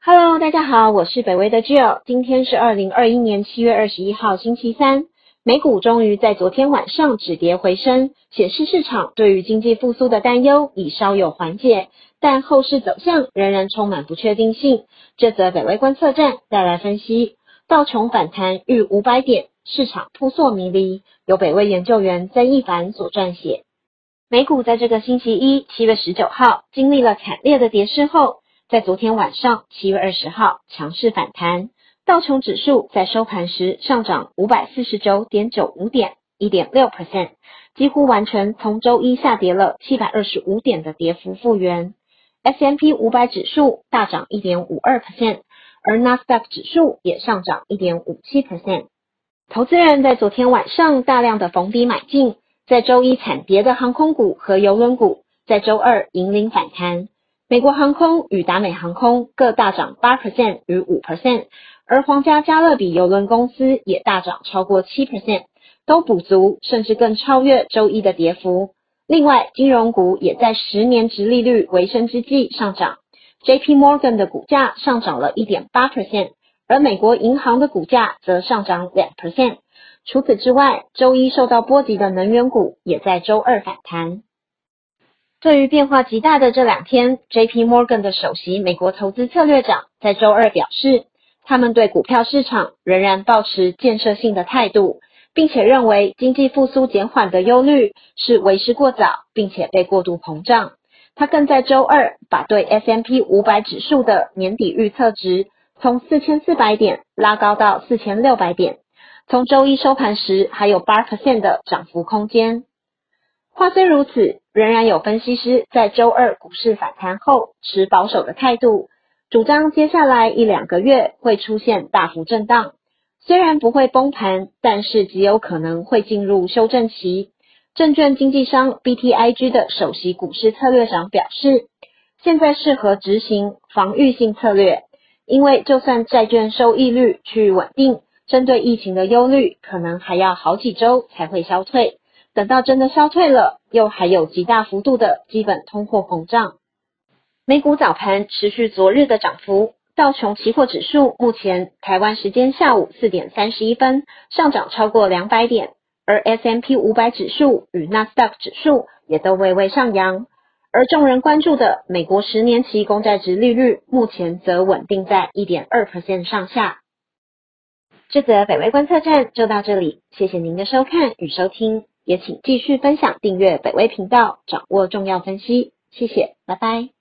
Hello，大家好，我是北威的 Jill，今天是二零二一年七月二十一号星期三，美股终于在昨天晚上止跌回升，显示市场对于经济复苏的担忧已稍有缓解，但后市走向仍然充满不确定性。这则北威观测站带来分析，道琼反弹逾五百点，市场扑朔迷离，由北威研究员曾一凡所撰写。美股在这个星期一七月十九号经历了惨烈的跌势后。在昨天晚上，七月二十号强势反弹，道琼指数在收盘时上涨五百四十九点九五点，一点六 percent，几乎完成从周一下跌了七百二十五点的跌幅复原。S M P 五百指数大涨一点五二 percent，而纳斯达克指数也上涨一点五七 percent。投资人在昨天晚上大量的逢低买进，在周一惨跌的航空股和邮轮股，在周二引领反弹。美国航空与达美航空各大涨八 percent 与五 percent，而皇家加勒比邮轮公司也大涨超过七 percent，都补足甚至更超越周一的跌幅。另外，金融股也在十年值利率回升之际上涨，J.P. Morgan 的股价上涨了一点八 percent，而美国银行的股价则上涨两 percent。除此之外，周一受到波及的能源股也在周二反弹。对于变化极大的这两天，J.P. Morgan 的首席美国投资策略长在周二表示，他们对股票市场仍然保持建设性的态度，并且认为经济复苏减缓的忧虑是为时过早，并且被过度膨胀。他更在周二把对 S.M.P. 五百指数的年底预测值从四千四百点拉高到四千六百点，从周一收盘时还有八 percent 的涨幅空间。话虽如此，仍然有分析师在周二股市反弹后持保守的态度，主张接下来一两个月会出现大幅震荡，虽然不会崩盘，但是极有可能会进入修正期。证券经纪商 BTIG 的首席股市策略长表示，现在适合执行防御性策略，因为就算债券收益率趋于稳定，针对疫情的忧虑可能还要好几周才会消退。等到真的消退了，又还有极大幅度的基本通货膨胀。美股早盘持续昨日的涨幅，道琼期货指数目前台湾时间下午四点三十一分上涨超过两百点，而 S M P 五百指数与纳斯达克指数也都微微上扬。而众人关注的美国十年期公债值利率目前则稳定在一点二 percent 上下。这则北威观测站就到这里，谢谢您的收看与收听。也请继续分享、订阅北威频道，掌握重要分析。谢谢，拜拜。